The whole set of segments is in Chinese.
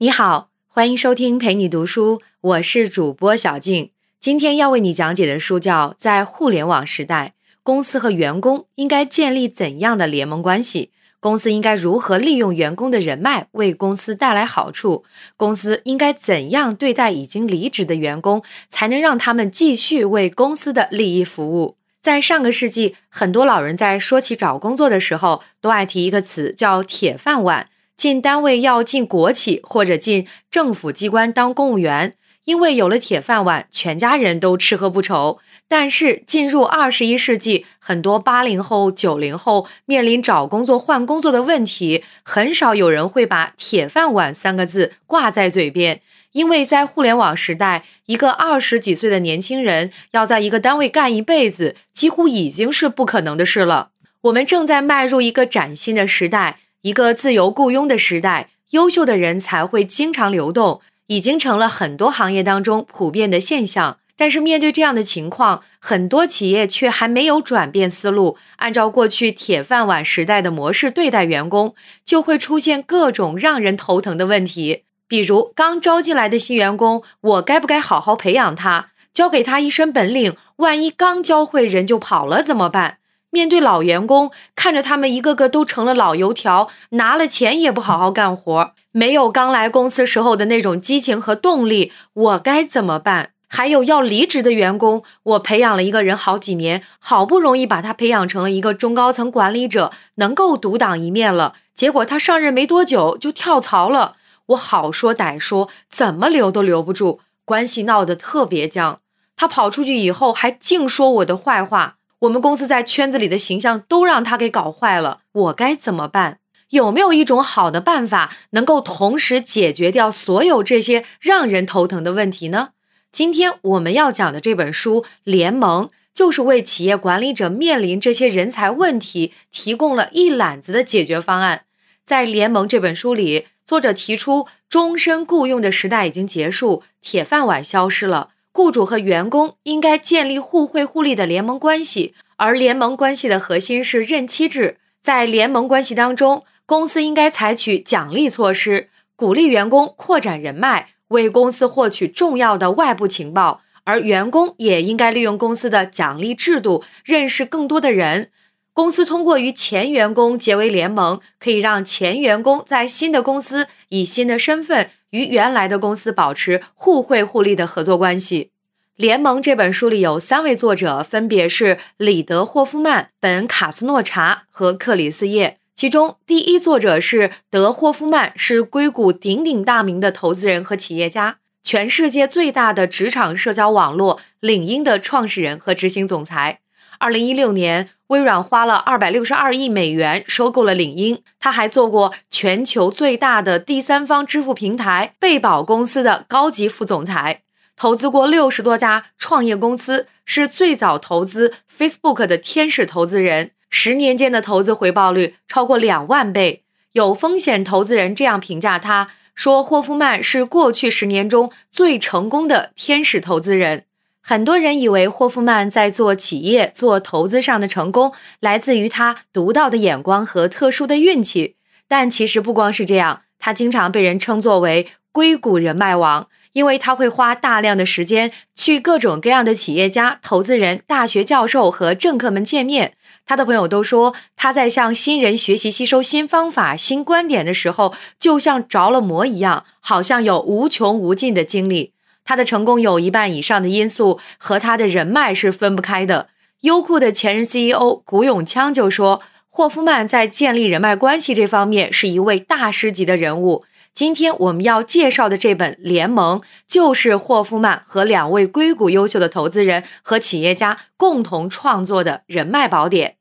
你好，欢迎收听陪你读书，我是主播小静。今天要为你讲解的书叫《在互联网时代，公司和员工应该建立怎样的联盟关系？公司应该如何利用员工的人脉为公司带来好处？公司应该怎样对待已经离职的员工，才能让他们继续为公司的利益服务？在上个世纪，很多老人在说起找工作的时候，都爱提一个词，叫“铁饭碗”。进单位要进国企或者进政府机关当公务员，因为有了铁饭碗，全家人都吃喝不愁。但是进入二十一世纪，很多八零后、九零后面临找工作、换工作的问题，很少有人会把“铁饭碗”三个字挂在嘴边。因为在互联网时代，一个二十几岁的年轻人要在一个单位干一辈子，几乎已经是不可能的事了。我们正在迈入一个崭新的时代。一个自由雇佣的时代，优秀的人才会经常流动，已经成了很多行业当中普遍的现象。但是面对这样的情况，很多企业却还没有转变思路，按照过去铁饭碗时代的模式对待员工，就会出现各种让人头疼的问题。比如刚招进来的新员工，我该不该好好培养他，教给他一身本领？万一刚教会人就跑了怎么办？面对老员工，看着他们一个个都成了老油条，拿了钱也不好好干活，没有刚来公司时候的那种激情和动力，我该怎么办？还有要离职的员工，我培养了一个人好几年，好不容易把他培养成了一个中高层管理者，能够独当一面了，结果他上任没多久就跳槽了，我好说歹说，怎么留都留不住，关系闹得特别僵。他跑出去以后，还净说我的坏话。我们公司在圈子里的形象都让他给搞坏了，我该怎么办？有没有一种好的办法能够同时解决掉所有这些让人头疼的问题呢？今天我们要讲的这本书《联盟》，就是为企业管理者面临这些人才问题提供了一揽子的解决方案。在《联盟》这本书里，作者提出，终身雇佣的时代已经结束，铁饭碗消失了。雇主和员工应该建立互惠互利的联盟关系，而联盟关系的核心是任期制。在联盟关系当中，公司应该采取奖励措施，鼓励员工扩展人脉，为公司获取重要的外部情报；而员工也应该利用公司的奖励制度，认识更多的人。公司通过与前员工结为联盟，可以让前员工在新的公司以新的身份。与原来的公司保持互惠互利的合作关系。联盟这本书里有三位作者，分别是里德·霍夫曼、本·卡斯诺查和克里斯·叶。其中，第一作者是德·霍夫曼，是硅谷鼎鼎大名的投资人和企业家，全世界最大的职场社交网络领英的创始人和执行总裁。二零一六年，微软花了二百六十二亿美元收购了领英。他还做过全球最大的第三方支付平台贝宝公司的高级副总裁，投资过六十多家创业公司，是最早投资 Facebook 的天使投资人。十年间的投资回报率超过两万倍。有风险投资人这样评价他说：“霍夫曼是过去十年中最成功的天使投资人。”很多人以为霍夫曼在做企业、做投资上的成功来自于他独到的眼光和特殊的运气，但其实不光是这样。他经常被人称作为“硅谷人脉王”，因为他会花大量的时间去各种各样的企业家、投资人、大学教授和政客们见面。他的朋友都说，他在向新人学习、吸收新方法、新观点的时候，就像着了魔一样，好像有无穷无尽的精力。他的成功有一半以上的因素和他的人脉是分不开的。优酷的前任 CEO 古永锵就说：“霍夫曼在建立人脉关系这方面是一位大师级的人物。”今天我们要介绍的这本《联盟》，就是霍夫曼和两位硅谷优秀的投资人和企业家共同创作的人脉宝典。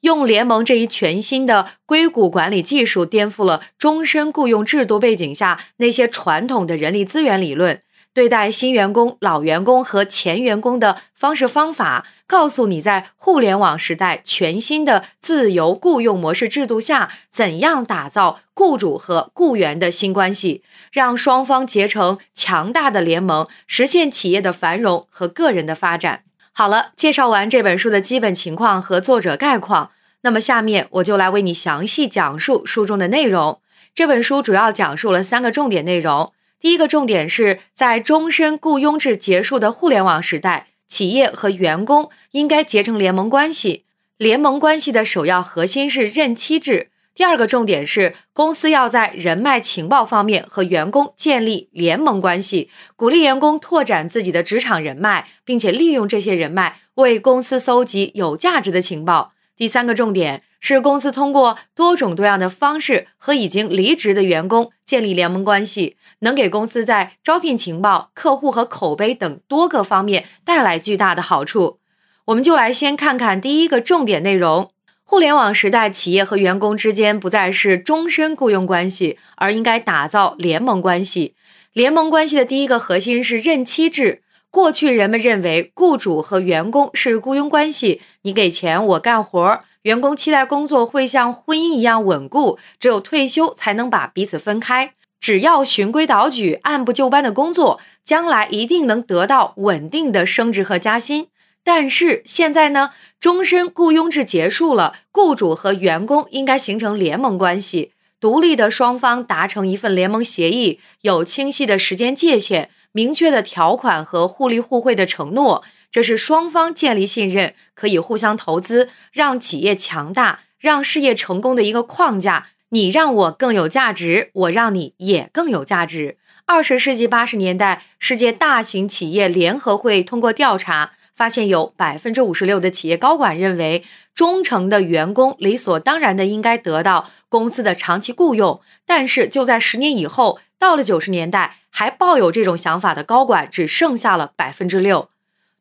用联盟这一全新的硅谷管理技术，颠覆了终身雇佣制度背景下那些传统的人力资源理论。对待新员工、老员工和前员工的方式方法，告诉你在互联网时代全新的自由雇佣模式制度下，怎样打造雇主和雇员的新关系，让双方结成强大的联盟，实现企业的繁荣和个人的发展。好了，介绍完这本书的基本情况和作者概况，那么下面我就来为你详细讲述书中的内容。这本书主要讲述了三个重点内容。第一个重点是在终身雇佣制结束的互联网时代，企业和员工应该结成联盟关系。联盟关系的首要核心是任期制。第二个重点是公司要在人脉情报方面和员工建立联盟关系，鼓励员工拓展自己的职场人脉，并且利用这些人脉为公司搜集有价值的情报。第三个重点是，公司通过多种多样的方式和已经离职的员工建立联盟关系，能给公司在招聘情报、客户和口碑等多个方面带来巨大的好处。我们就来先看看第一个重点内容：互联网时代，企业和员工之间不再是终身雇佣关系，而应该打造联盟关系。联盟关系的第一个核心是任期制。过去人们认为雇主和员工是雇佣关系，你给钱我干活，员工期待工作会像婚姻一样稳固，只有退休才能把彼此分开。只要循规蹈矩、按部就班的工作，将来一定能得到稳定的升职和加薪。但是现在呢，终身雇佣制结束了，雇主和员工应该形成联盟关系，独立的双方达成一份联盟协议，有清晰的时间界限。明确的条款和互利互惠的承诺，这是双方建立信任、可以互相投资、让企业强大、让事业成功的一个框架。你让我更有价值，我让你也更有价值。二十世纪八十年代，世界大型企业联合会通过调查发现，有百分之五十六的企业高管认为，忠诚的员工理所当然的应该得到公司的长期雇佣。但是就在十年以后，到了九十年代。还抱有这种想法的高管只剩下了百分之六。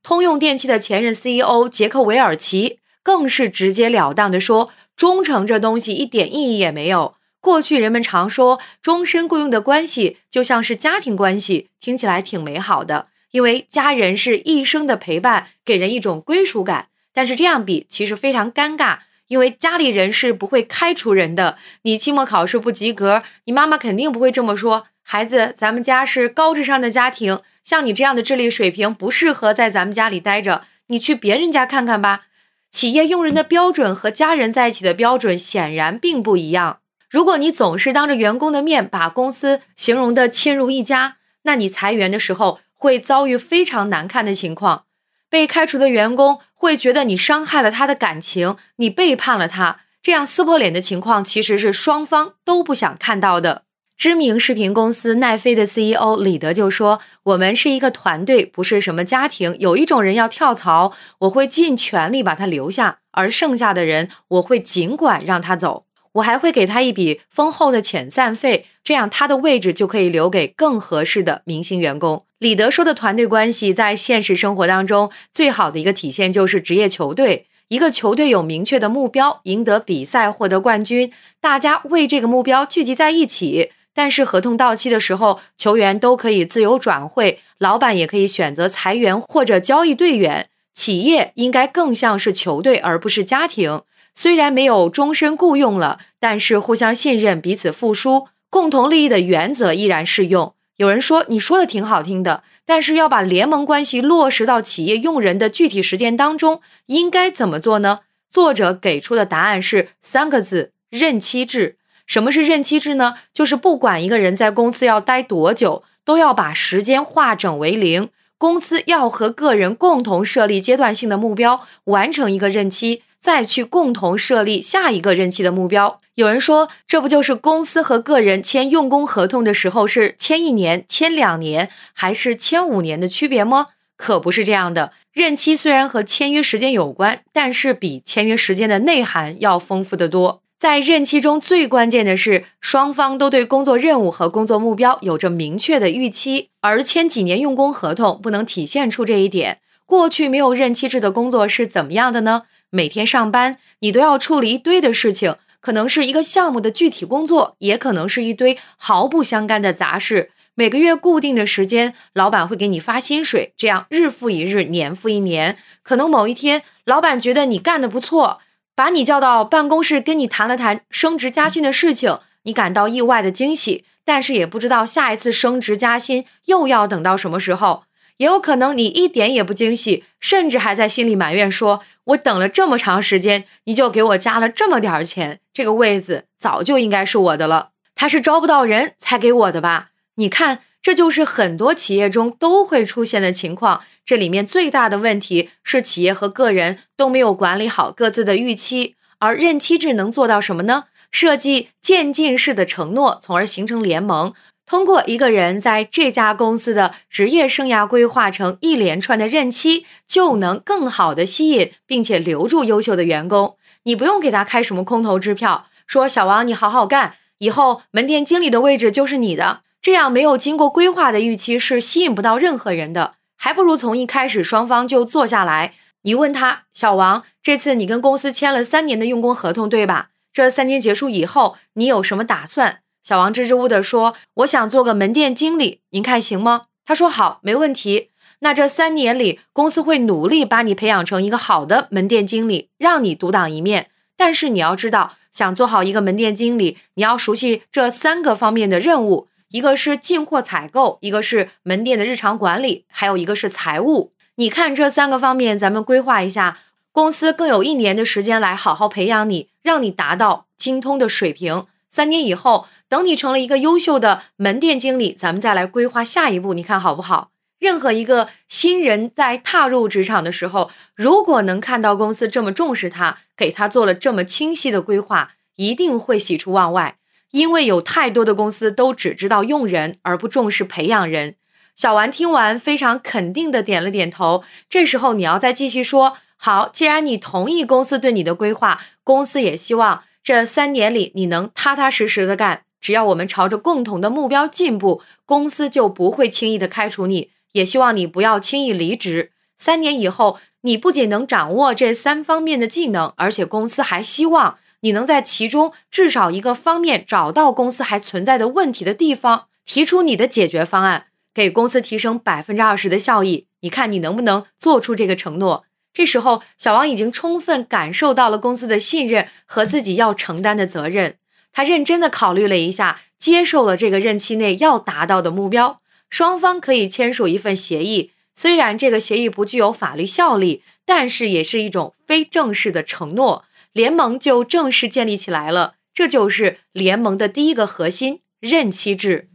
通用电气的前任 CEO 杰克韦尔奇更是直截了当地说：“忠诚这东西一点意义也没有。过去人们常说终身雇佣的关系就像是家庭关系，听起来挺美好的，因为家人是一生的陪伴，给人一种归属感。但是这样比其实非常尴尬，因为家里人是不会开除人的。你期末考试不及格，你妈妈肯定不会这么说。”孩子，咱们家是高智商的家庭，像你这样的智力水平不适合在咱们家里待着，你去别人家看看吧。企业用人的标准和家人在一起的标准显然并不一样。如果你总是当着员工的面把公司形容的亲如一家，那你裁员的时候会遭遇非常难看的情况。被开除的员工会觉得你伤害了他的感情，你背叛了他，这样撕破脸的情况其实是双方都不想看到的。知名视频公司奈飞的 CEO 李德就说：“我们是一个团队，不是什么家庭。有一种人要跳槽，我会尽全力把他留下；而剩下的人，我会尽管让他走。我还会给他一笔丰厚的遣散费，这样他的位置就可以留给更合适的明星员工。”李德说的团队关系，在现实生活当中最好的一个体现就是职业球队。一个球队有明确的目标，赢得比赛，获得冠军，大家为这个目标聚集在一起。但是合同到期的时候，球员都可以自由转会，老板也可以选择裁员或者交易队员。企业应该更像是球队，而不是家庭。虽然没有终身雇佣了，但是互相信任、彼此付出、共同利益的原则依然适用。有人说你说的挺好听的，但是要把联盟关系落实到企业用人的具体实践当中，应该怎么做呢？作者给出的答案是三个字：任期制。什么是任期制呢？就是不管一个人在公司要待多久，都要把时间化整为零。公司要和个人共同设立阶段性的目标，完成一个任期，再去共同设立下一个任期的目标。有人说，这不就是公司和个人签用工合同的时候是签一年、签两年，还是签五年的区别吗？可不是这样的。任期虽然和签约时间有关，但是比签约时间的内涵要丰富的多。在任期中最关键的是，双方都对工作任务和工作目标有着明确的预期，而签几年用工合同不能体现出这一点。过去没有任期制的工作是怎么样的呢？每天上班，你都要处理一堆的事情，可能是一个项目的具体工作，也可能是一堆毫不相干的杂事。每个月固定的时间，老板会给你发薪水，这样日复一日，年复一年。可能某一天，老板觉得你干得不错。把你叫到办公室，跟你谈了谈升职加薪的事情，你感到意外的惊喜，但是也不知道下一次升职加薪又要等到什么时候。也有可能你一点也不惊喜，甚至还在心里埋怨说：“我等了这么长时间，你就给我加了这么点儿钱，这个位子早就应该是我的了。他是招不到人才给我的吧？你看，这就是很多企业中都会出现的情况。这里面最大的问题是企业和个人都没有管理好各自的预期，而任期制能做到什么呢？设计渐进式的承诺，从而形成联盟。通过一个人在这家公司的职业生涯规划成一连串的任期，就能更好的吸引并且留住优秀的员工。你不用给他开什么空头支票，说小王你好好干，以后门店经理的位置就是你的。这样没有经过规划的预期是吸引不到任何人的，还不如从一开始双方就坐下来。你问他，小王，这次你跟公司签了三年的用工合同，对吧？这三年结束以后，你有什么打算？小王支支吾吾地说：“我想做个门店经理，您看行吗？”他说：“好，没问题。那这三年里，公司会努力把你培养成一个好的门店经理，让你独当一面。但是你要知道，想做好一个门店经理，你要熟悉这三个方面的任务：一个是进货采购，一个是门店的日常管理，还有一个是财务。你看这三个方面，咱们规划一下，公司更有一年的时间来好好培养你，让你达到精通的水平。”三年以后，等你成了一个优秀的门店经理，咱们再来规划下一步，你看好不好？任何一个新人在踏入职场的时候，如果能看到公司这么重视他，给他做了这么清晰的规划，一定会喜出望外。因为有太多的公司都只知道用人，而不重视培养人。小丸听完，非常肯定的点了点头。这时候你要再继续说，好，既然你同意公司对你的规划，公司也希望。这三年里，你能踏踏实实的干，只要我们朝着共同的目标进步，公司就不会轻易的开除你。也希望你不要轻易离职。三年以后，你不仅能掌握这三方面的技能，而且公司还希望你能在其中至少一个方面找到公司还存在的问题的地方，提出你的解决方案，给公司提升百分之二十的效益。你看你能不能做出这个承诺？这时候，小王已经充分感受到了公司的信任和自己要承担的责任。他认真的考虑了一下，接受了这个任期内要达到的目标。双方可以签署一份协议，虽然这个协议不具有法律效力，但是也是一种非正式的承诺。联盟就正式建立起来了。这就是联盟的第一个核心——任期制。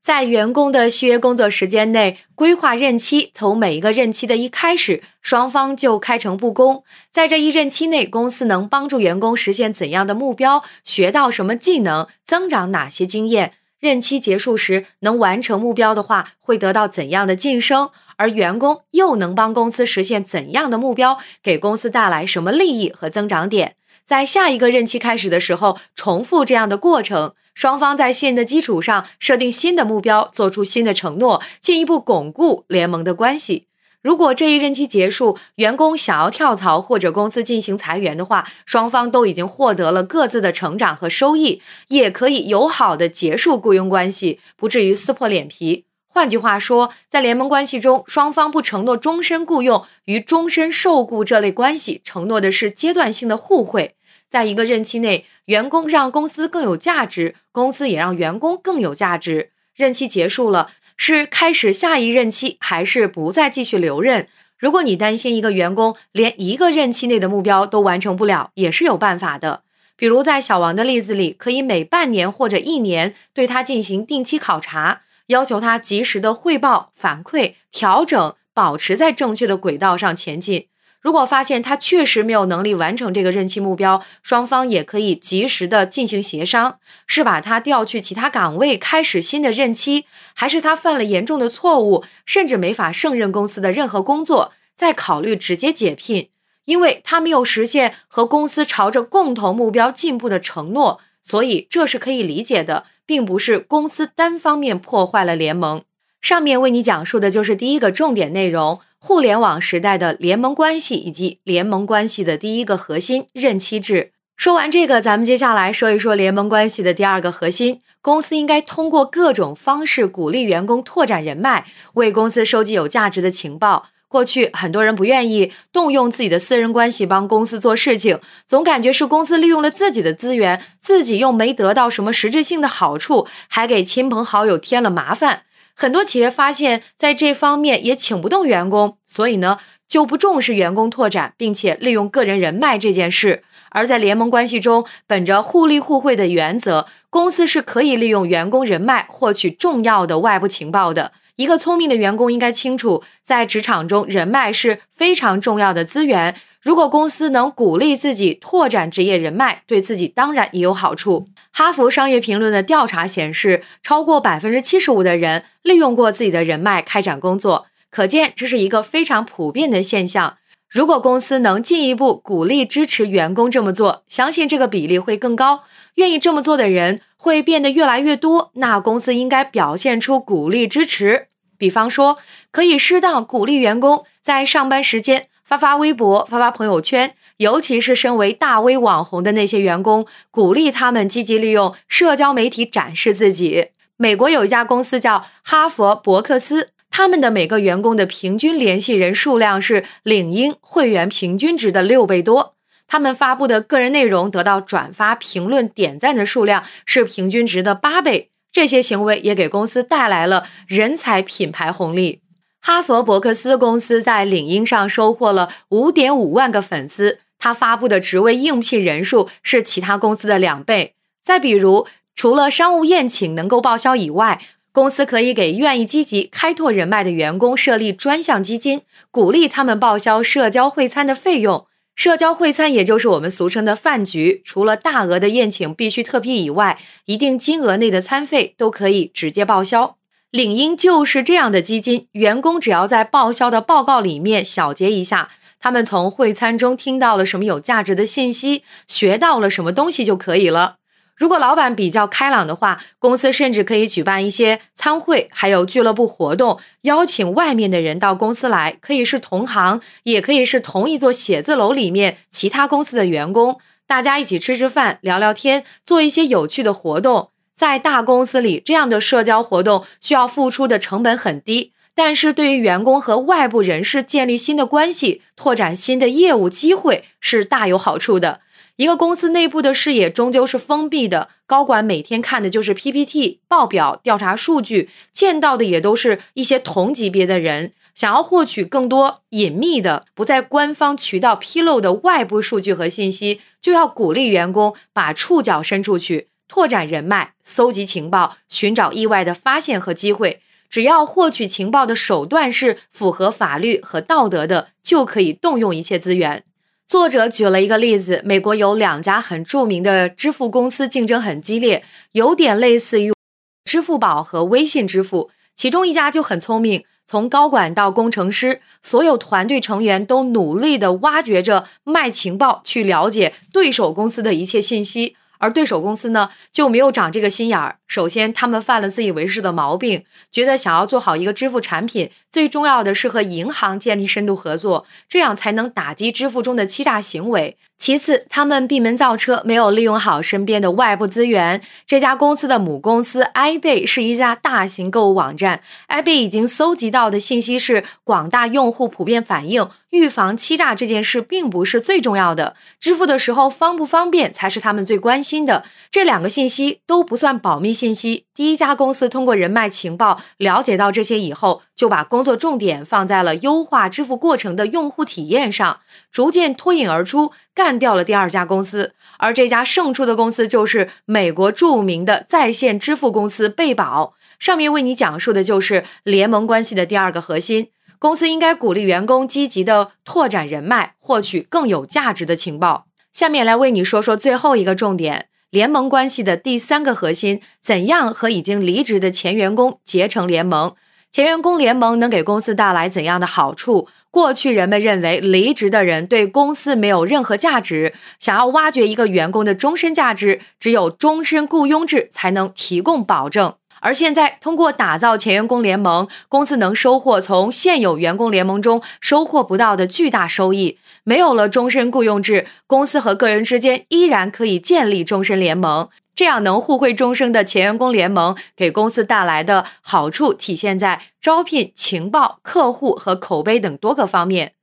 在员工的续约工作时间内规划任期，从每一个任期的一开始，双方就开诚布公。在这一任期内，公司能帮助员工实现怎样的目标，学到什么技能，增长哪些经验？任期结束时能完成目标的话，会得到怎样的晋升？而员工又能帮公司实现怎样的目标，给公司带来什么利益和增长点？在下一个任期开始的时候，重复这样的过程。双方在信任的基础上设定新的目标，做出新的承诺，进一步巩固联盟的关系。如果这一任期结束，员工想要跳槽或者公司进行裁员的话，双方都已经获得了各自的成长和收益，也可以友好的结束雇佣关系，不至于撕破脸皮。换句话说，在联盟关系中，双方不承诺终身雇佣与终身受雇这类关系，承诺的是阶段性的互惠。在一个任期内，员工让公司更有价值，公司也让员工更有价值。任期结束了，是开始下一任期，还是不再继续留任？如果你担心一个员工连一个任期内的目标都完成不了，也是有办法的。比如在小王的例子里，可以每半年或者一年对他进行定期考察，要求他及时的汇报、反馈、调整，保持在正确的轨道上前进。如果发现他确实没有能力完成这个任期目标，双方也可以及时的进行协商，是把他调去其他岗位，开始新的任期，还是他犯了严重的错误，甚至没法胜任公司的任何工作，再考虑直接解聘，因为他没有实现和公司朝着共同目标进步的承诺，所以这是可以理解的，并不是公司单方面破坏了联盟。上面为你讲述的就是第一个重点内容。互联网时代的联盟关系以及联盟关系的第一个核心任期制。说完这个，咱们接下来说一说联盟关系的第二个核心。公司应该通过各种方式鼓励员工拓展人脉，为公司收集有价值的情报。过去很多人不愿意动用自己的私人关系帮公司做事情，总感觉是公司利用了自己的资源，自己又没得到什么实质性的好处，还给亲朋好友添了麻烦。很多企业发现，在这方面也请不动员工，所以呢，就不重视员工拓展，并且利用个人人脉这件事。而在联盟关系中，本着互利互惠的原则，公司是可以利用员工人脉获取重要的外部情报的。一个聪明的员工应该清楚，在职场中，人脉是非常重要的资源。如果公司能鼓励自己拓展职业人脉，对自己当然也有好处。哈佛商业评论的调查显示，超过百分之七十五的人利用过自己的人脉开展工作，可见这是一个非常普遍的现象。如果公司能进一步鼓励支持员工这么做，相信这个比例会更高。愿意这么做的人会变得越来越多，那公司应该表现出鼓励支持，比方说可以适当鼓励员工在上班时间发发微博、发发朋友圈，尤其是身为大 V 网红的那些员工，鼓励他们积极利用社交媒体展示自己。美国有一家公司叫哈佛伯克斯。他们的每个员工的平均联系人数量是领英会员平均值的六倍多，他们发布的个人内容得到转发、评论、点赞的数量是平均值的八倍。这些行为也给公司带来了人才品牌红利。哈佛伯克斯公司在领英上收获了五点五万个粉丝，他发布的职位应聘人数是其他公司的两倍。再比如，除了商务宴请能够报销以外，公司可以给愿意积极开拓人脉的员工设立专项基金，鼓励他们报销社交会餐的费用。社交会餐也就是我们俗称的饭局，除了大额的宴请必须特批以外，一定金额内的餐费都可以直接报销。领英就是这样的基金，员工只要在报销的报告里面小结一下，他们从会餐中听到了什么有价值的信息，学到了什么东西就可以了。如果老板比较开朗的话，公司甚至可以举办一些参会，还有俱乐部活动，邀请外面的人到公司来，可以是同行，也可以是同一座写字楼里面其他公司的员工，大家一起吃吃饭、聊聊天，做一些有趣的活动。在大公司里，这样的社交活动需要付出的成本很低，但是对于员工和外部人士建立新的关系、拓展新的业务机会是大有好处的。一个公司内部的视野终究是封闭的，高管每天看的就是 PPT 报表、调查数据，见到的也都是一些同级别的人。想要获取更多隐秘的、不在官方渠道披露的外部数据和信息，就要鼓励员工把触角伸出去，拓展人脉，搜集情报，寻找意外的发现和机会。只要获取情报的手段是符合法律和道德的，就可以动用一切资源。作者举了一个例子：美国有两家很著名的支付公司，竞争很激烈，有点类似于支付宝和微信支付。其中一家就很聪明，从高管到工程师，所有团队成员都努力地挖掘着卖情报，去了解对手公司的一切信息。而对手公司呢，就没有长这个心眼儿。首先，他们犯了自以为是的毛病，觉得想要做好一个支付产品，最重要的是和银行建立深度合作，这样才能打击支付中的欺诈行为。其次，他们闭门造车，没有利用好身边的外部资源。这家公司的母公司 iBay 是一家大型购物网站，iBay 已经搜集到的信息是，广大用户普遍反映，预防欺诈这件事并不是最重要的，支付的时候方不方便才是他们最关心的。这两个信息都不算保密信息。第一家公司通过人脉情报了解到这些以后，就把工作重点放在了优化支付过程的用户体验上，逐渐脱颖而出，干掉了第二家公司。而这家胜出的公司就是美国著名的在线支付公司贝宝。上面为你讲述的就是联盟关系的第二个核心：公司应该鼓励员工积极的拓展人脉，获取更有价值的情报。下面来为你说说最后一个重点。联盟关系的第三个核心：怎样和已经离职的前员工结成联盟？前员工联盟能给公司带来怎样的好处？过去人们认为离职的人对公司没有任何价值，想要挖掘一个员工的终身价值，只有终身雇佣制才能提供保证。而现在，通过打造前员工联盟，公司能收获从现有员工联盟中收获不到的巨大收益。没有了终身雇佣制，公司和个人之间依然可以建立终身联盟。这样能互惠终生的前员工联盟，给公司带来的好处体现在招聘、情报、客户和口碑等多个方面。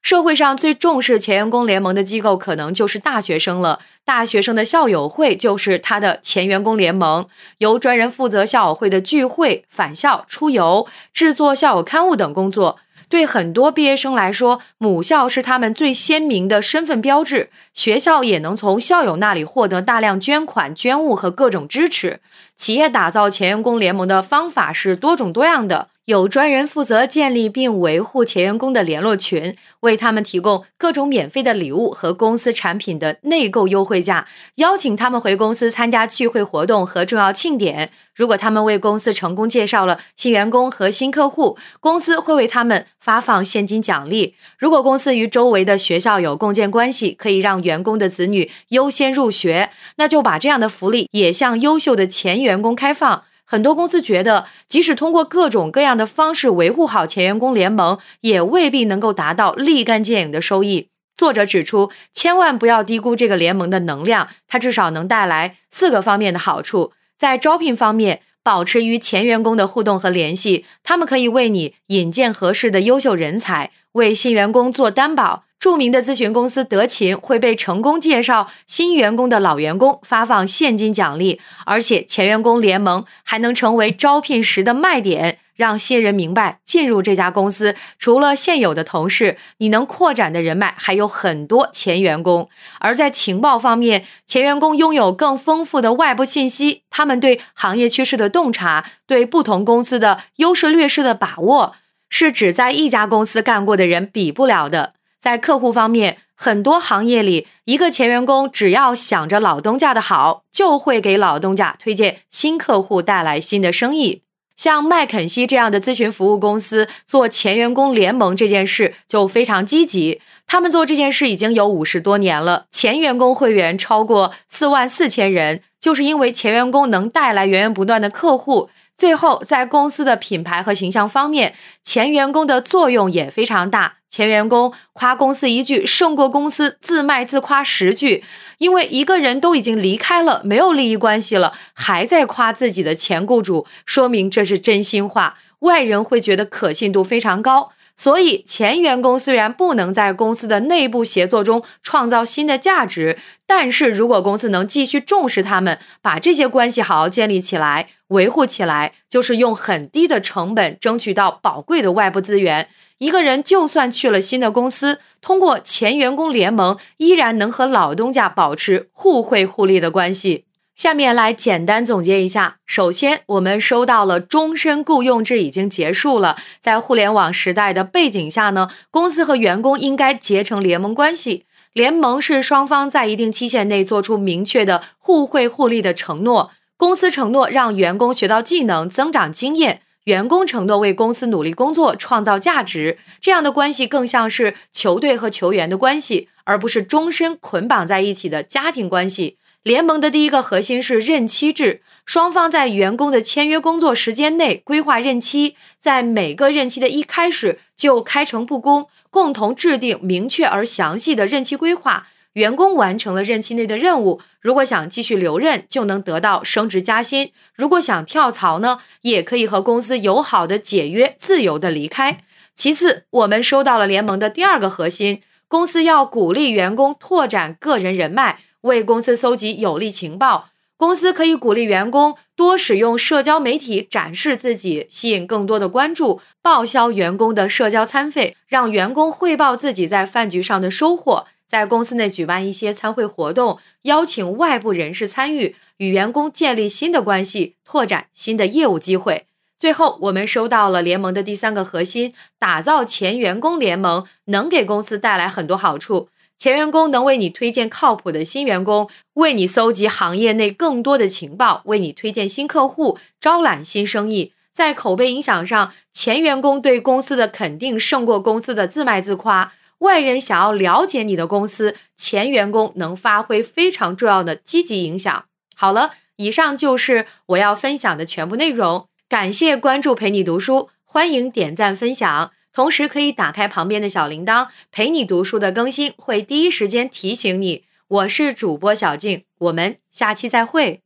社会上最重视前员工联盟的机构，可能就是大学生了。大学生的校友会就是他的前员工联盟，由专人负责校友会的聚会、返校、出游、制作校友刊物等工作。对很多毕业生来说，母校是他们最鲜明的身份标志。学校也能从校友那里获得大量捐款、捐物和各种支持。企业打造前员工联盟的方法是多种多样的。有专人负责建立并维护前员工的联络群，为他们提供各种免费的礼物和公司产品的内购优惠价，邀请他们回公司参加聚会活动和重要庆典。如果他们为公司成功介绍了新员工和新客户，公司会为他们发放现金奖励。如果公司与周围的学校有共建关系，可以让员工的子女优先入学，那就把这样的福利也向优秀的前员工开放。很多公司觉得，即使通过各种各样的方式维护好前员工联盟，也未必能够达到立竿见影的收益。作者指出，千万不要低估这个联盟的能量，它至少能带来四个方面的好处。在招聘方面，保持与前员工的互动和联系，他们可以为你引荐合适的优秀人才，为新员工做担保。著名的咨询公司德勤会被成功介绍新员工的老员工发放现金奖励，而且前员工联盟还能成为招聘时的卖点，让新人明白进入这家公司除了现有的同事，你能扩展的人脉还有很多前员工。而在情报方面，前员工拥有更丰富的外部信息，他们对行业趋势的洞察，对不同公司的优势劣势的把握，是只在一家公司干过的人比不了的。在客户方面，很多行业里，一个前员工只要想着老东家的好，就会给老东家推荐新客户，带来新的生意。像麦肯锡这样的咨询服务公司做前员工联盟这件事就非常积极，他们做这件事已经有五十多年了，前员工会员超过四万四千人，就是因为前员工能带来源源不断的客户。最后，在公司的品牌和形象方面，前员工的作用也非常大。前员工夸公司一句，胜过公司自卖自夸十句。因为一个人都已经离开了，没有利益关系了，还在夸自己的前雇主，说明这是真心话，外人会觉得可信度非常高。所以，前员工虽然不能在公司的内部协作中创造新的价值，但是如果公司能继续重视他们，把这些关系好好建立起来、维护起来，就是用很低的成本争取到宝贵的外部资源。一个人就算去了新的公司，通过前员工联盟，依然能和老东家保持互惠互利的关系。下面来简单总结一下。首先，我们收到了终身雇佣制已经结束了。在互联网时代的背景下呢，公司和员工应该结成联盟关系。联盟是双方在一定期限内做出明确的互惠互利的承诺。公司承诺让员工学到技能、增长经验，员工承诺为公司努力工作、创造价值。这样的关系更像是球队和球员的关系，而不是终身捆绑在一起的家庭关系。联盟的第一个核心是任期制，双方在员工的签约工作时间内规划任期，在每个任期的一开始就开诚布公，共同制定明确而详细的任期规划。员工完成了任期内的任务，如果想继续留任，就能得到升职加薪；如果想跳槽呢，也可以和公司友好的解约，自由的离开。其次，我们收到了联盟的第二个核心，公司要鼓励员工拓展个人人脉。为公司搜集有利情报，公司可以鼓励员工多使用社交媒体展示自己，吸引更多的关注，报销员工的社交餐费，让员工汇报自己在饭局上的收获，在公司内举办一些参会活动，邀请外部人士参与，与员工建立新的关系，拓展新的业务机会。最后，我们收到了联盟的第三个核心：打造前员工联盟，能给公司带来很多好处。前员工能为你推荐靠谱的新员工，为你搜集行业内更多的情报，为你推荐新客户，招揽新生意。在口碑影响上，前员工对公司的肯定胜过公司的自卖自夸。外人想要了解你的公司，前员工能发挥非常重要的积极影响。好了，以上就是我要分享的全部内容。感谢关注陪你读书，欢迎点赞分享。同时可以打开旁边的小铃铛，陪你读书的更新会第一时间提醒你。我是主播小静，我们下期再会。